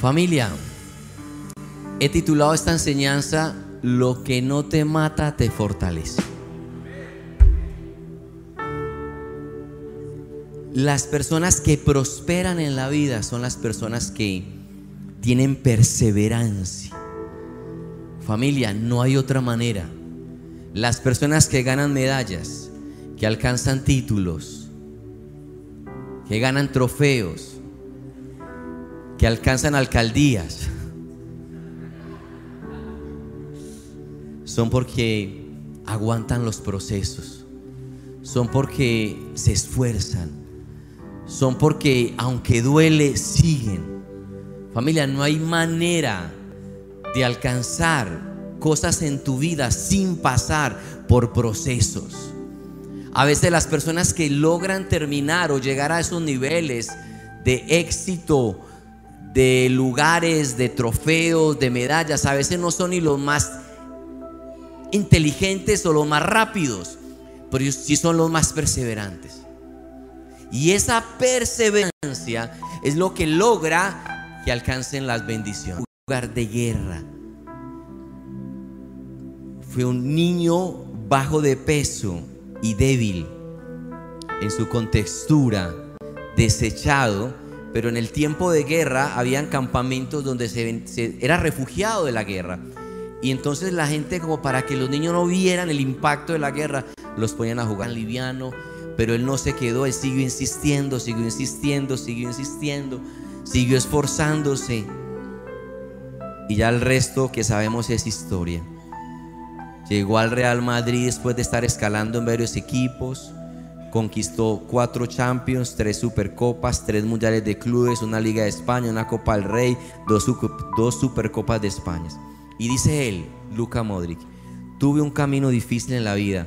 Familia, he titulado esta enseñanza Lo que no te mata te fortalece. Las personas que prosperan en la vida son las personas que tienen perseverancia. Familia, no hay otra manera. Las personas que ganan medallas, que alcanzan títulos, que ganan trofeos, que alcanzan alcaldías, son porque aguantan los procesos, son porque se esfuerzan, son porque aunque duele, siguen. Familia, no hay manera de alcanzar cosas en tu vida sin pasar por procesos. A veces las personas que logran terminar o llegar a esos niveles de éxito, de lugares, de trofeos, de medallas, a veces no son ni los más inteligentes o los más rápidos, pero sí son los más perseverantes. Y esa perseverancia es lo que logra que alcancen las bendiciones. Un lugar de guerra. Fue un niño bajo de peso y débil en su contextura, desechado, pero en el tiempo de guerra habían campamentos donde se, era refugiado de la guerra. Y entonces la gente como para que los niños no vieran el impacto de la guerra, los ponían a jugar liviano, pero él no se quedó, él siguió insistiendo, siguió insistiendo, siguió insistiendo, siguió esforzándose. Y ya el resto que sabemos es historia. Llegó al Real Madrid después de estar escalando en varios equipos. Conquistó cuatro Champions, tres Supercopas, tres Mundiales de Clubes, una Liga de España, una Copa del Rey, dos, dos Supercopas de España. Y dice él, Luca Modric, tuve un camino difícil en la vida,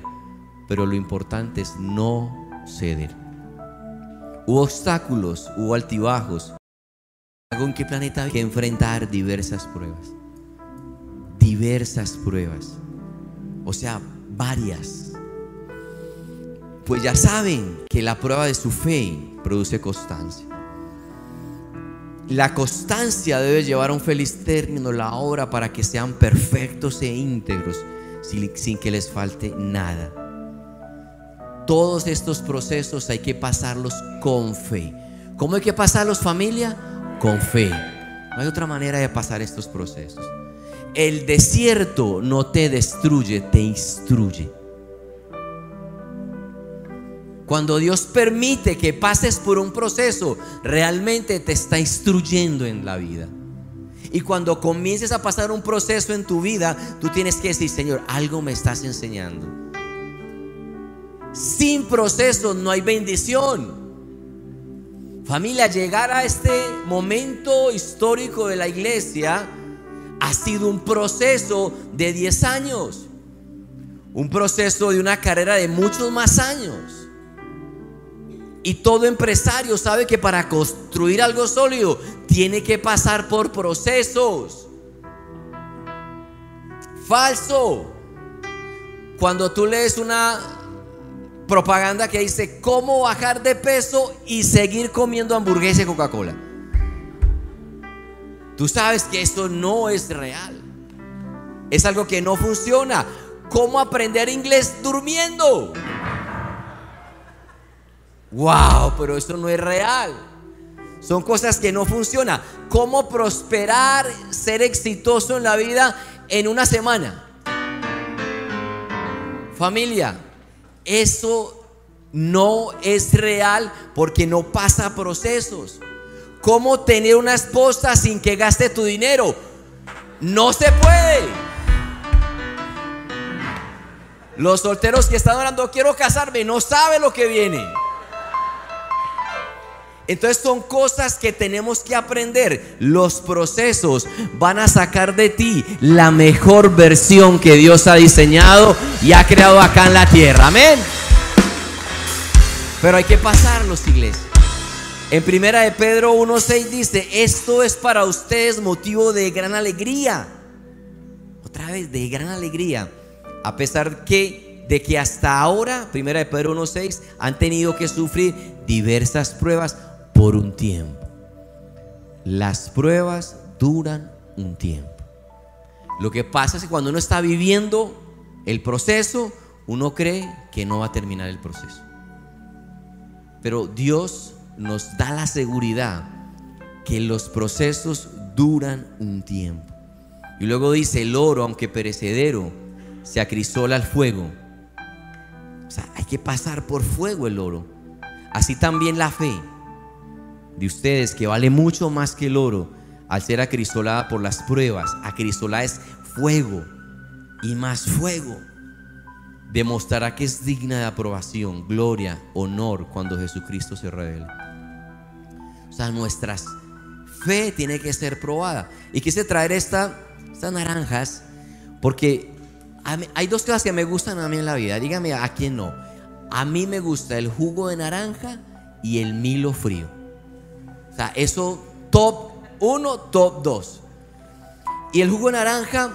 pero lo importante es no ceder. Hubo obstáculos, hubo altibajos. ¿En qué planeta hay que enfrentar diversas pruebas? Diversas pruebas o sea, varias. Pues ya saben que la prueba de su fe produce constancia. La constancia debe llevar a un feliz término la obra para que sean perfectos e íntegros sin, que les falte nada. Todos estos procesos hay que pasarlos con fe. ¿Cómo hay que pasarlos familia? Con fe. No hay otra manera de pasar estos procesos. El desierto no te destruye, te instruye. Cuando Dios permite que pases por un proceso, realmente te está instruyendo en la vida. Y cuando comiences a pasar un proceso en tu vida, tú tienes que decir, Señor, algo me estás enseñando. Sin proceso no hay bendición. Familia, llegar a este momento histórico de la iglesia ha sido un proceso de 10 años. Un proceso de una carrera de muchos más años. Y todo empresario sabe que para construir algo sólido tiene que pasar por procesos. Falso. Cuando tú lees una propaganda que dice cómo bajar de peso y seguir comiendo hamburguesa y Coca-Cola. Tú sabes que esto no es real. Es algo que no funciona. ¿Cómo aprender inglés durmiendo? Wow, pero esto no es real. Son cosas que no funcionan. ¿Cómo prosperar, ser exitoso en la vida en una semana? Familia, eso no es real porque no pasa procesos. ¿Cómo tener una esposa sin que gaste tu dinero? No se puede. Los solteros que están orando, quiero casarme, no sabe lo que viene. Entonces son cosas que tenemos que aprender. Los procesos van a sacar de ti la mejor versión que Dios ha diseñado y ha creado acá en la tierra. Amén. Pero hay que pasarlos, iglesia. En primera de Pedro 1.6 dice, esto es para ustedes motivo de gran alegría. Otra vez, de gran alegría. A pesar que, de que hasta ahora, primera de Pedro 1.6, han tenido que sufrir diversas pruebas por un tiempo. las pruebas duran un tiempo. Lo que pasa es que cuando uno está viviendo el proceso, uno cree que no va a terminar el proceso. Pero Dios nos da la seguridad que los procesos duran un tiempo. Y luego dice, el oro, aunque perecedero, se acrisola al fuego. O sea, hay que pasar por fuego el oro. Así también la fe de ustedes, que vale mucho más que el oro, al ser acrisolada por las pruebas. Acrisolada es fuego y más fuego. Demostrará que es digna de aprobación, gloria, honor cuando Jesucristo se revele. O sea, nuestra fe tiene que ser probada. Y quise traer esta, estas naranjas porque hay dos cosas que me gustan a mí en la vida. Dígame a quién no. A mí me gusta el jugo de naranja y el milo frío. O sea, eso top 1, top 2. Y el jugo de naranja,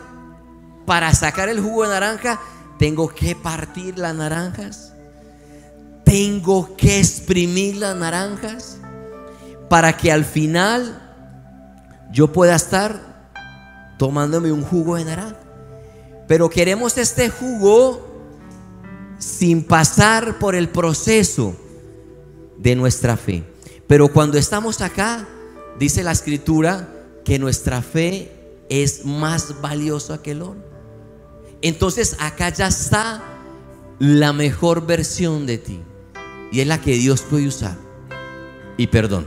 para sacar el jugo de naranja, tengo que partir las naranjas. Tengo que exprimir las naranjas para que al final yo pueda estar tomándome un jugo de naranja. Pero queremos este jugo sin pasar por el proceso de nuestra fe. Pero cuando estamos acá, dice la escritura que nuestra fe es más valiosa que el oro. Entonces acá ya está la mejor versión de ti. Y es la que Dios puede usar. Y perdón.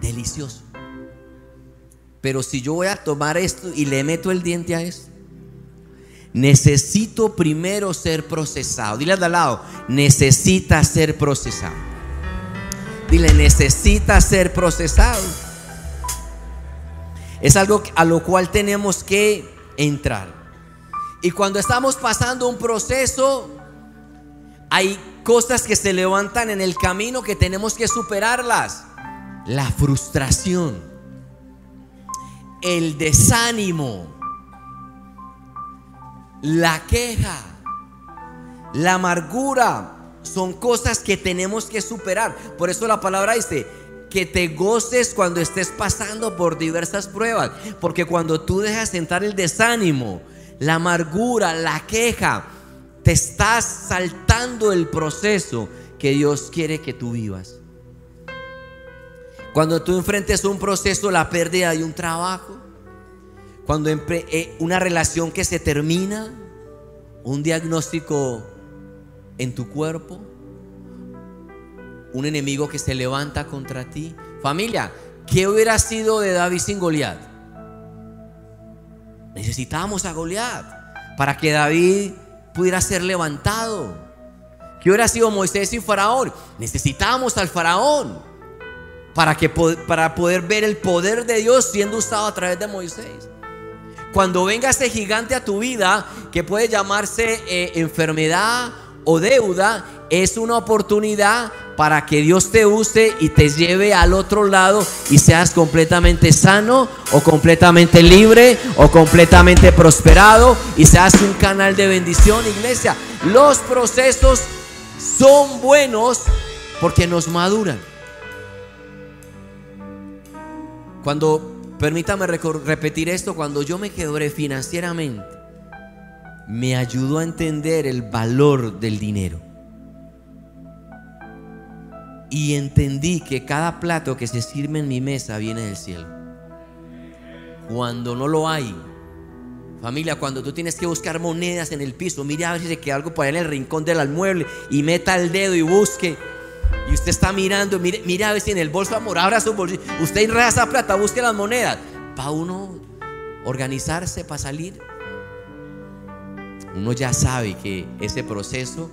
Delicioso. Pero si yo voy a tomar esto y le meto el diente a esto, necesito primero ser procesado. Dile al lado, necesita ser procesado. Dile, necesita ser procesado. Es algo a lo cual tenemos que entrar. Y cuando estamos pasando un proceso, hay cosas que se levantan en el camino que tenemos que superarlas. La frustración el desánimo, la queja, la amargura, son cosas que tenemos que superar. Por eso la palabra dice, que te goces cuando estés pasando por diversas pruebas. Porque cuando tú dejas entrar el desánimo, la amargura, la queja, te estás saltando el proceso que Dios quiere que tú vivas. Cuando tú enfrentes un proceso, la pérdida de un trabajo, cuando eh, una relación que se termina, un diagnóstico en tu cuerpo, un enemigo que se levanta contra ti. Familia, ¿qué hubiera sido de David sin Goliat? Necesitábamos a Goliat para que David pudiera ser levantado. ¿Qué hubiera sido Moisés sin Faraón? Necesitábamos al Faraón para, que, para poder ver el poder de Dios siendo usado a través de Moisés. Cuando venga ese gigante a tu vida, que puede llamarse eh, enfermedad o deuda, es una oportunidad para que Dios te use y te lleve al otro lado y seas completamente sano o completamente libre o completamente prosperado y seas un canal de bendición, iglesia. Los procesos son buenos porque nos maduran. Cuando, permítame repetir esto, cuando yo me quebré financieramente, me ayudó a entender el valor del dinero. Y entendí que cada plato que se sirve en mi mesa viene del cielo. Cuando no lo hay, familia, cuando tú tienes que buscar monedas en el piso, mire a ver si se queda algo por allá en el rincón del almueble y meta el dedo y busque y usted está mirando, mire, mire a ver si en el bolso amor, abra su bolsillo. Usted enreda esa plata, busque las monedas. Para uno organizarse, para salir. Uno ya sabe que ese proceso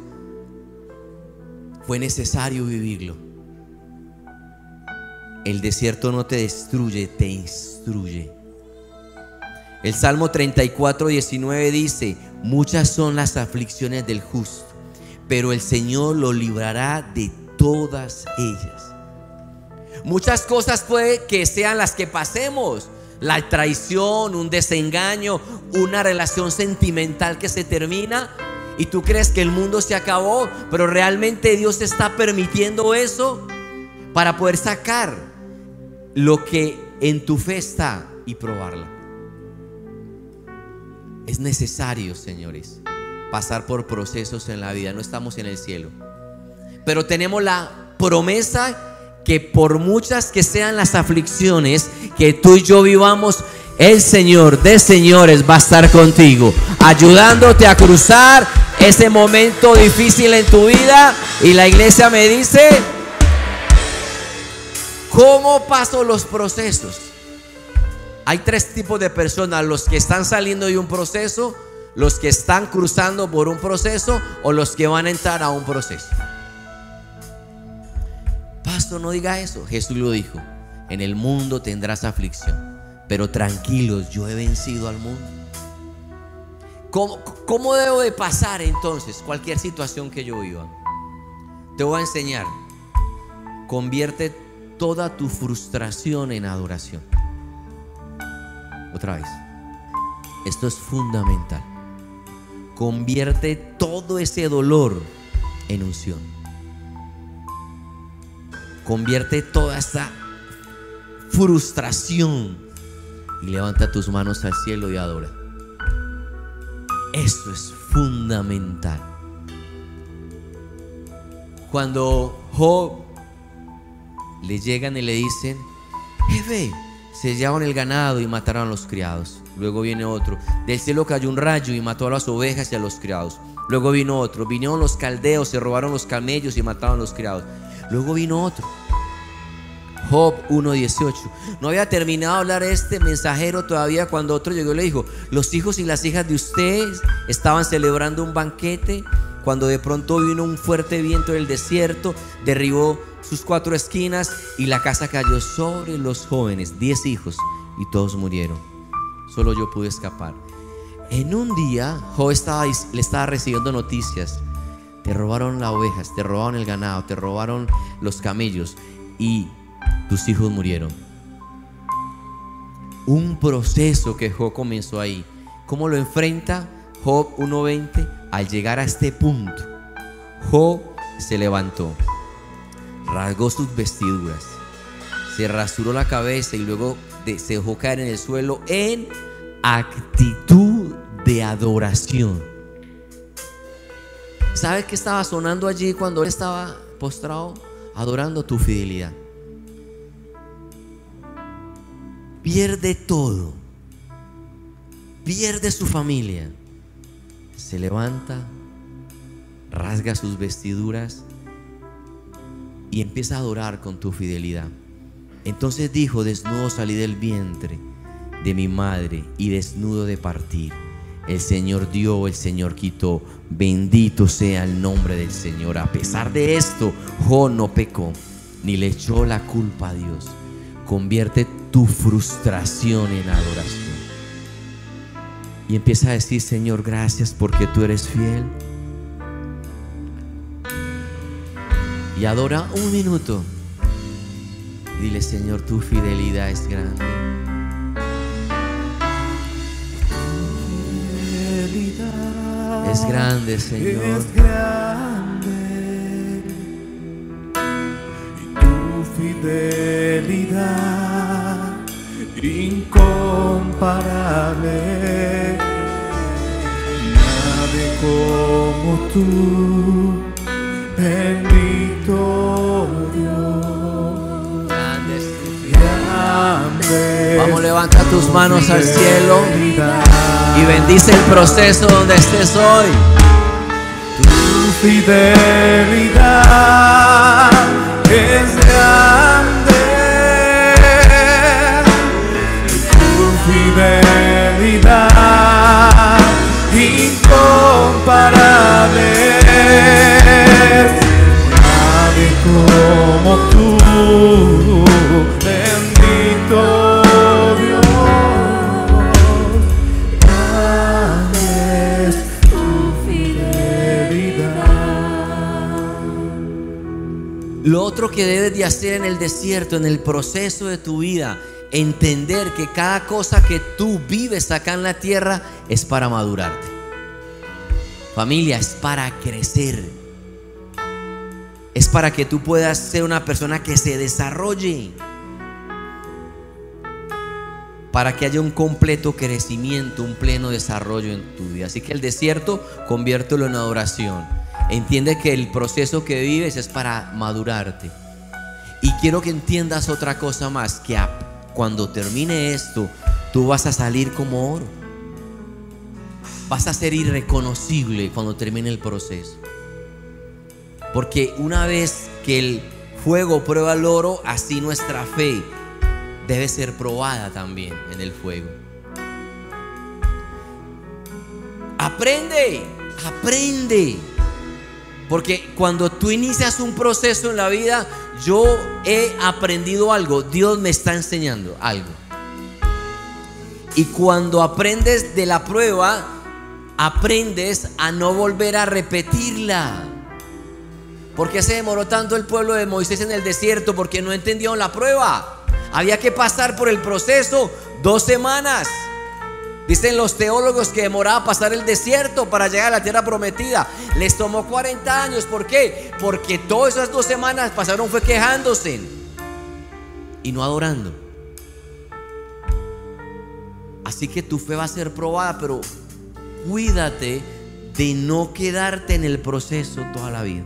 fue necesario vivirlo. El desierto no te destruye, te instruye. El Salmo 34, 19 dice, muchas son las aflicciones del justo, pero el Señor lo librará de todas ellas. Muchas cosas puede que sean las que pasemos. La traición, un desengaño, una relación sentimental que se termina. y tú crees que el mundo se acabó, pero realmente Dios está permitiendo eso para poder sacar lo que en tu fe está y probarla. Es necesario, señores, pasar por procesos en la vida. No estamos en el cielo. Pero tenemos la promesa que por muchas que sean las aflicciones que tú y yo vivamos, el Señor de señores va a estar contigo, ayudándote a cruzar ese momento difícil en tu vida. Y la iglesia me dice, ¿cómo paso los procesos? Hay tres tipos de personas, los que están saliendo de un proceso, los que están cruzando por un proceso o los que van a entrar a un proceso. Pastor, no diga eso. Jesús lo dijo. En el mundo tendrás aflicción, pero tranquilos, yo he vencido al mundo. ¿Cómo, ¿Cómo, debo de pasar entonces cualquier situación que yo viva? Te voy a enseñar. Convierte toda tu frustración en adoración. Otra vez. Esto es fundamental. Convierte todo ese dolor en unción. Convierte toda esta frustración y levanta tus manos al cielo y adora. Esto es fundamental. Cuando Job le llegan y le dicen, jefe, se llevaron el ganado y mataron a los criados. Luego viene otro. Del cielo cayó un rayo y mató a las ovejas y a los criados. Luego vino otro. Vinieron los caldeos, se robaron los camellos y mataron a los criados. Luego vino otro. Job 1.18. No había terminado de hablar este mensajero todavía cuando otro llegó y le dijo, los hijos y las hijas de ustedes estaban celebrando un banquete cuando de pronto vino un fuerte viento del desierto, derribó sus cuatro esquinas y la casa cayó sobre los jóvenes, diez hijos, y todos murieron. Solo yo pude escapar. En un día, Job le estaba recibiendo noticias. Te robaron las ovejas, te robaron el ganado, te robaron los camellos y tus hijos murieron. Un proceso que Job comenzó ahí. ¿Cómo lo enfrenta Job 1.20? Al llegar a este punto, Job se levantó, rasgó sus vestiduras, se rasuró la cabeza y luego se dejó caer en el suelo en actitud de adoración. ¿Sabes qué estaba sonando allí cuando él estaba postrado? Adorando tu fidelidad. Pierde todo. Pierde su familia. Se levanta, rasga sus vestiduras y empieza a adorar con tu fidelidad. Entonces dijo, desnudo salí del vientre de mi madre y desnudo de partir. El Señor dio, el Señor quitó. Bendito sea el nombre del Señor. A pesar de esto, Jo no pecó, ni le echó la culpa a Dios. Convierte tu frustración en adoración. Y empieza a decir, Señor, gracias porque tú eres fiel. Y adora un minuto. Dile, Señor, tu fidelidad es grande. Es grande, Señor. Es grande. Y tu fidelidad incomparable. Nadie como tú, bendito Dios. Grande es tu Grande Vamos, levanta tus manos al cielo. Y bendice el proceso donde estés hoy. Tu fidelidad es grande. Tu fidelidad incomparable. Nadie como otro que debes de hacer en el desierto, en el proceso de tu vida, entender que cada cosa que tú vives acá en la tierra es para madurarte. Familia, es para crecer. Es para que tú puedas ser una persona que se desarrolle. Para que haya un completo crecimiento, un pleno desarrollo en tu vida. Así que el desierto, conviértelo en adoración. Entiende que el proceso que vives es para madurarte. Y quiero que entiendas otra cosa más, que cuando termine esto, tú vas a salir como oro. Vas a ser irreconocible cuando termine el proceso. Porque una vez que el fuego prueba el oro, así nuestra fe debe ser probada también en el fuego. Aprende, aprende. Porque cuando tú inicias un proceso en la vida, yo he aprendido algo, Dios me está enseñando algo. Y cuando aprendes de la prueba, aprendes a no volver a repetirla. ¿Por qué se demoró tanto el pueblo de Moisés en el desierto? Porque no entendieron la prueba. Había que pasar por el proceso dos semanas. Dicen los teólogos que demoraba pasar el desierto para llegar a la tierra prometida. Les tomó 40 años. ¿Por qué? Porque todas esas dos semanas pasaron fue quejándose y no adorando. Así que tu fe va a ser probada, pero cuídate de no quedarte en el proceso toda la vida.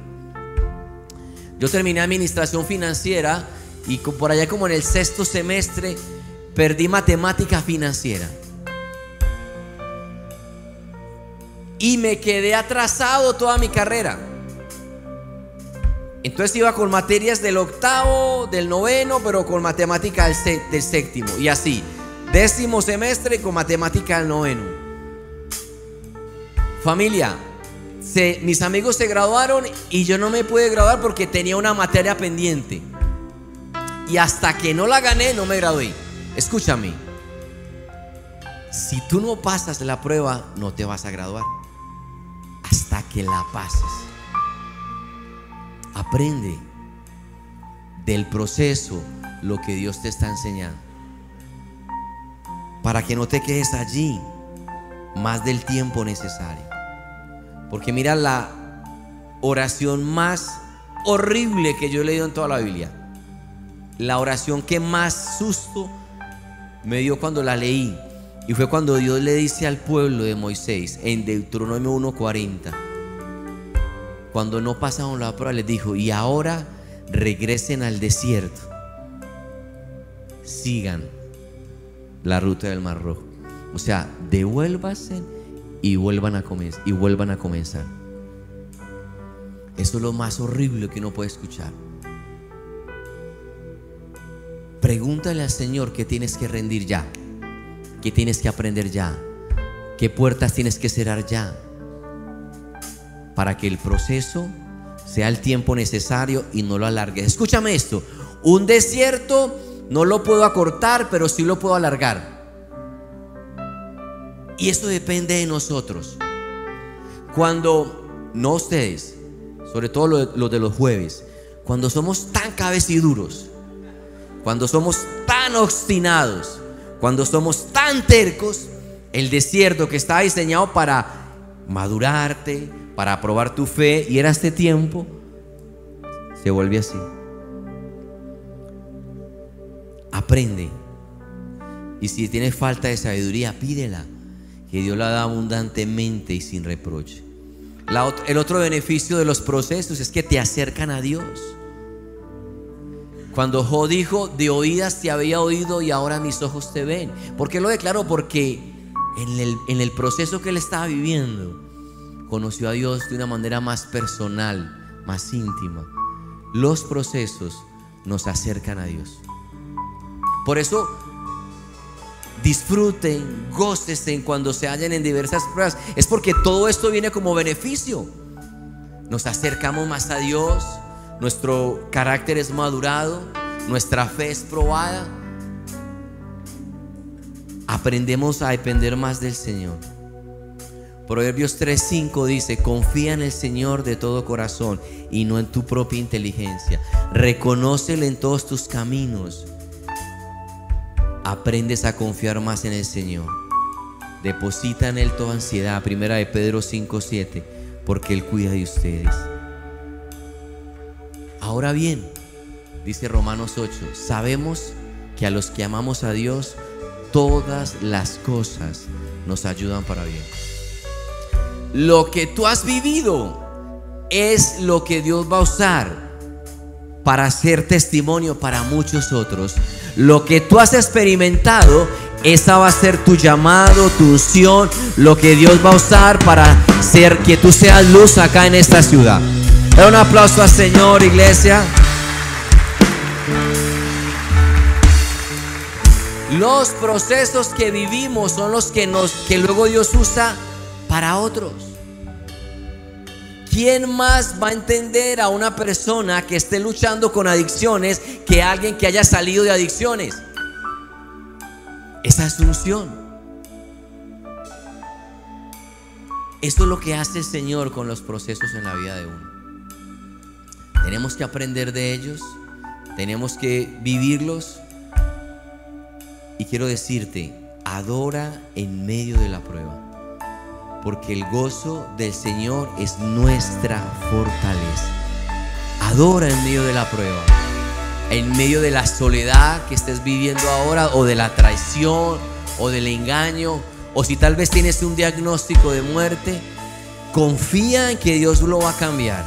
Yo terminé administración financiera y por allá como en el sexto semestre perdí matemática financiera. Y me quedé atrasado toda mi carrera. Entonces iba con materias del octavo, del noveno, pero con matemática del, séptimo. Y así, décimo semestre con matemática del noveno. Familia, mis amigos se graduaron y yo no me pude graduar porque tenía una materia pendiente. Y hasta que no la gané, no me gradué. Escúchame, si tú no pasas la prueba, no te vas a graduar. Que la pases. Aprende del proceso lo que Dios te está enseñando. Para que no te quedes allí más del tiempo necesario. Porque mira la oración más horrible que yo he leído en toda la Biblia. La oración que más susto me dio cuando la leí. Y fue cuando Dios le dice al pueblo de Moisés en Deuteronomio 1:40. Cuando no pasaron la prueba, les dijo, y ahora regresen al desierto. Sigan la ruta del Mar Rojo. O sea, devuélvanse y vuelvan a comenzar y vuelvan a comenzar. Eso es lo más horrible que uno puede escuchar. Pregúntale al Señor qué tienes que rendir ya, qué tienes que aprender ya, qué puertas tienes que cerrar ya, para que el proceso sea el tiempo necesario y no lo alargue. Escúchame esto, un desierto no lo puedo acortar, pero sí lo puedo alargar. Y esto depende de nosotros. Cuando, no ustedes, sobre todo los de los jueves, cuando somos tan cabeciduros, cuando somos tan obstinados, cuando somos tan tercos, el desierto que está diseñado para madurarte, para probar tu fe, y era este tiempo, se vuelve así. Aprende. Y si tienes falta de sabiduría, pídela que Dios la da abundantemente y sin reproche. el otro beneficio de los procesos es que te acercan a Dios. Cuando Jo dijo, de oídas te había oído y ahora mis ojos te ven. ¿Por qué lo declaro? Porque en el, en el proceso que él estaba viviendo, conoció a Dios de una manera más personal, más íntima. Los procesos nos acercan a Dios. Por eso disfruten, gócesen cuando se hallen en diversas pruebas. Es porque todo esto viene como beneficio. Nos acercamos más a Dios, nuestro carácter es madurado, nuestra fe es probada. Aprendemos a depender más del Señor. Proverbios 3:5 dice, confía en el Señor de todo corazón y no en tu propia inteligencia. Reconócele en todos tus caminos aprendes a confiar más en el Señor. Deposita en Él toda ansiedad. Primera de Pedro 5:7. porque Él cuida de ustedes. Ahora bien, dice Romanos 8, sabemos que a los que amamos a Dios, todas las cosas nos ayudan para bien. Lo que tú has vivido es lo que Dios va a usar para ser testimonio para muchos otros. Lo que tú has experimentado, esa va a ser tu llamado, tu unción, lo que Dios va a usar para ser que tú seas luz acá en esta ciudad. Da un aplauso al Señor, iglesia. Los procesos que vivimos son los que luego Dios usa para otros. ¿Quién más va a entender a una persona que esté luchando con adicciones que alguien que haya salido de adicciones? Esa es unción. Esto es lo que hace el Señor con los procesos en la vida de uno. Tenemos que aprender de ellos, tenemos que vivirlos. Y quiero decirte, adora en medio de la prueba porque el gozo del Señor es nuestra fortaleza. Adora en medio de la prueba, en medio de la soledad que estés viviendo ahora, o de la traición, o del engaño, o si tal vez tienes un diagnóstico de muerte, confía en que Dios lo va a cambiar.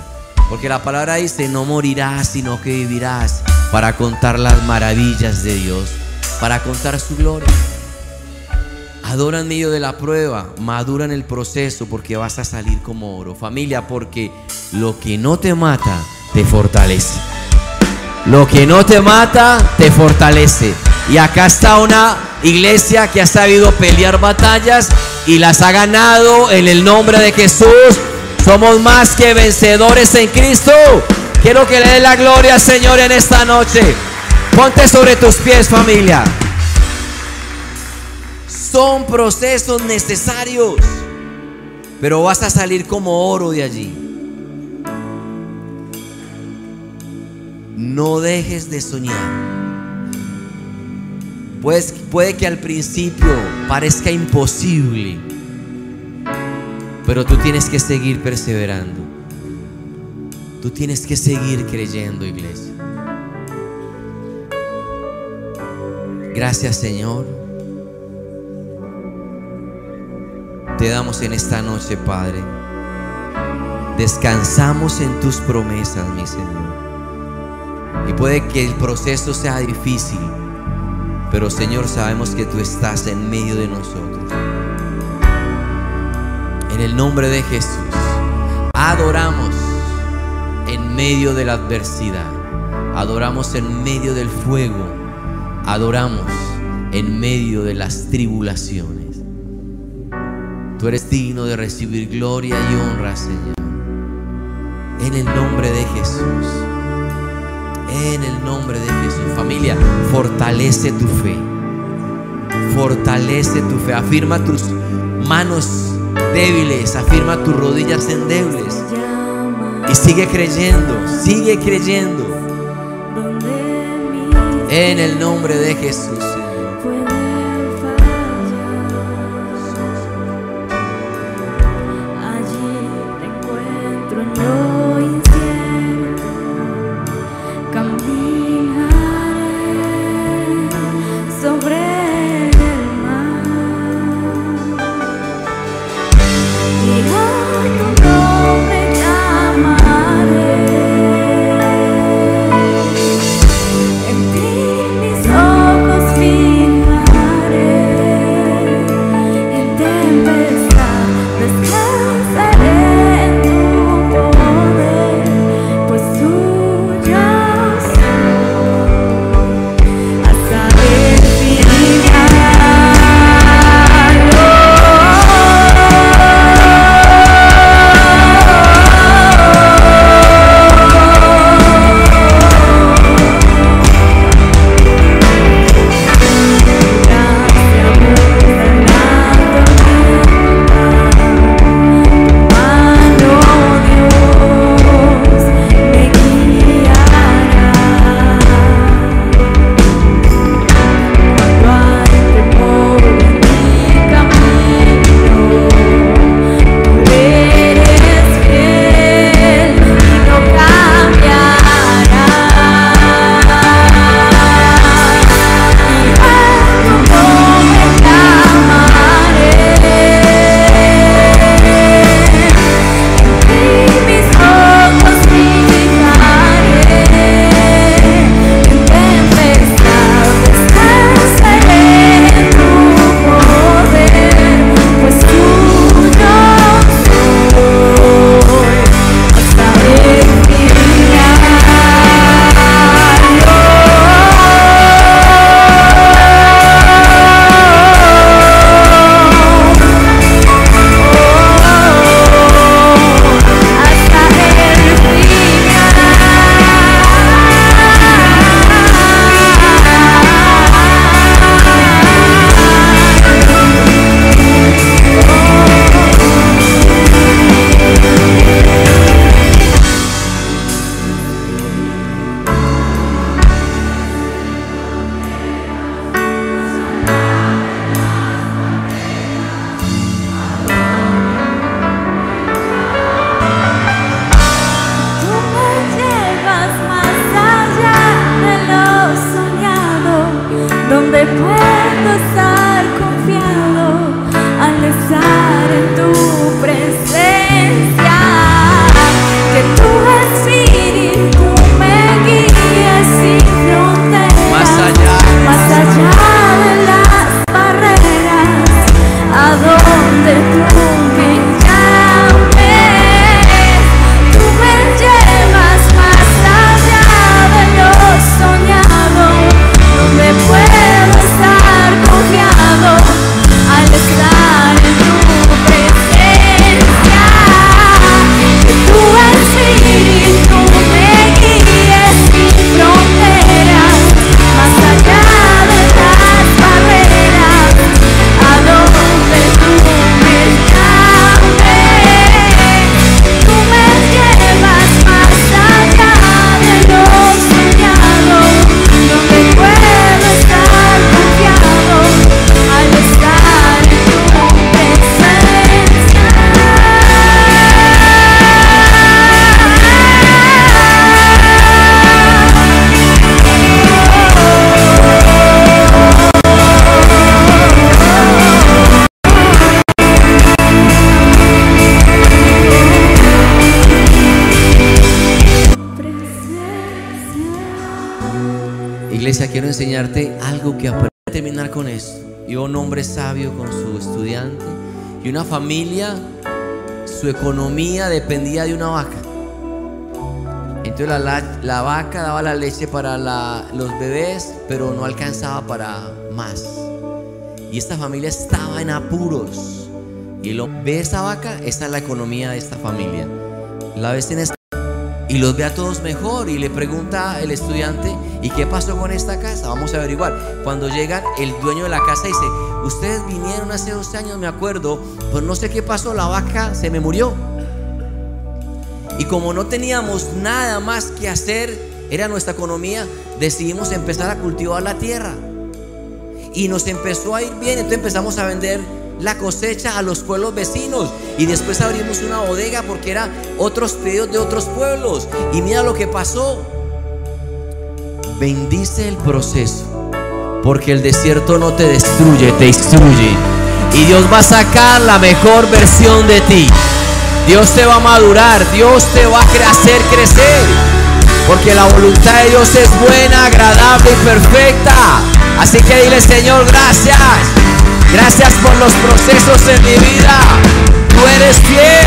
Porque la palabra dice, no morirás, sino que vivirás para contar las maravillas de Dios, para contar su gloria. Adora en medio de la prueba, madura en el proceso porque vas a salir como oro. Familia, porque lo que no te mata, te fortalece. Lo que no te mata, te fortalece. Y acá está una iglesia que ha sabido pelear batallas y las ha ganado en el nombre de Jesús. Somos más que vencedores en Cristo. Quiero que le dé la gloria al Señor en esta noche. Ponte sobre tus pies, familia. Son procesos necesarios, pero vas a salir como oro de allí. No dejes de soñar. Pues, puede que al principio parezca imposible, pero tú tienes que seguir perseverando. Tú tienes que seguir creyendo, iglesia. Gracias, Señor. Te damos en esta noche, Padre. Descansamos en tus promesas, mi Señor. Y puede que el proceso sea difícil, pero Señor, sabemos que tú estás en medio de nosotros. En el nombre de Jesús, adoramos en medio de la adversidad. Adoramos en medio del fuego. Adoramos en medio de las tribulaciones. Tú eres digno de recibir gloria y honra, Señor. En el nombre de Jesús. En el nombre de Jesús. Familia, fortalece tu fe. Fortalece tu fe. Afirma tus manos débiles. Afirma tus rodillas endebles. Y sigue creyendo. Sigue creyendo. En el nombre de Jesús. Enseñarte algo que aprendí a terminar con esto. Y un hombre sabio con su estudiante y una familia, su economía dependía de una vaca. Entonces la, la- la vaca daba la leche para la- los bebés, pero no alcanzaba para más. Y esta familia estaba en apuros. Y lo ve esa vaca, esta es la economía de esta familia. La ves en esta y los ve a todos mejor y le pregunta el estudiante, ¿y qué pasó con esta casa? Vamos a averiguar. Cuando llegan, el dueño de la casa dice, ustedes vinieron hace dos años, me acuerdo, pues no sé qué pasó, la vaca se me murió. Y como no teníamos nada más que hacer, era nuestra economía, decidimos empezar a cultivar la tierra. Y nos empezó a ir bien, entonces empezamos a vender la cosecha a los pueblos vecinos. Y después abrimos una bodega porque eran otros pedidos de otros pueblos. Y mira lo que pasó. Bendice el proceso. Porque el desierto no te destruye, te instruye. Y Dios va a sacar la mejor versión de ti. Dios te va a madurar, Dios te va a hacer crecer. Porque la voluntad de Dios es buena, agradable y perfecta. Así que dile, Señor, gracias. Gracias por los procesos en mi vida. Tú eres fiel.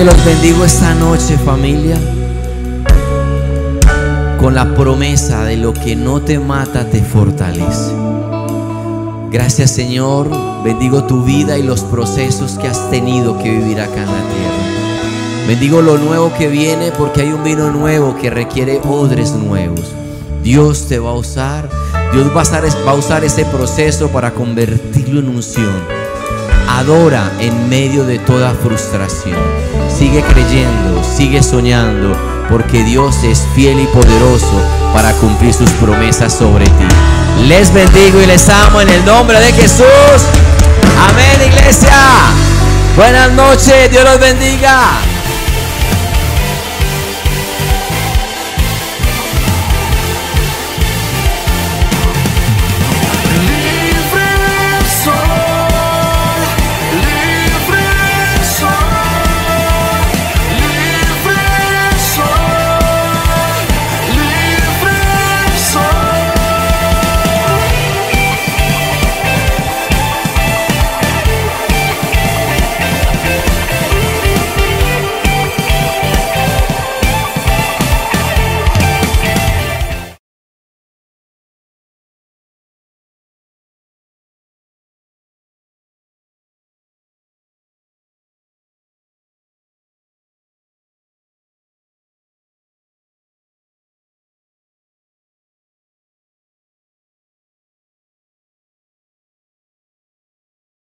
Que los bendigo esta noche familia con la promesa de lo que no te mata te fortalece. Gracias Señor, bendigo tu vida y los procesos que has tenido que vivir acá en la tierra. Bendigo lo nuevo que viene porque hay un vino nuevo que requiere odres nuevos. Dios te va a usar, Dios va a usar, va a usar ese proceso para convertirlo en unción. Adora en medio de toda frustración. Sigue creyendo, sigue soñando, porque Dios es fiel y poderoso para cumplir sus promesas sobre ti. Les bendigo y les amo en el nombre de Jesús. Amén, iglesia. Buenas noches, Dios los bendiga.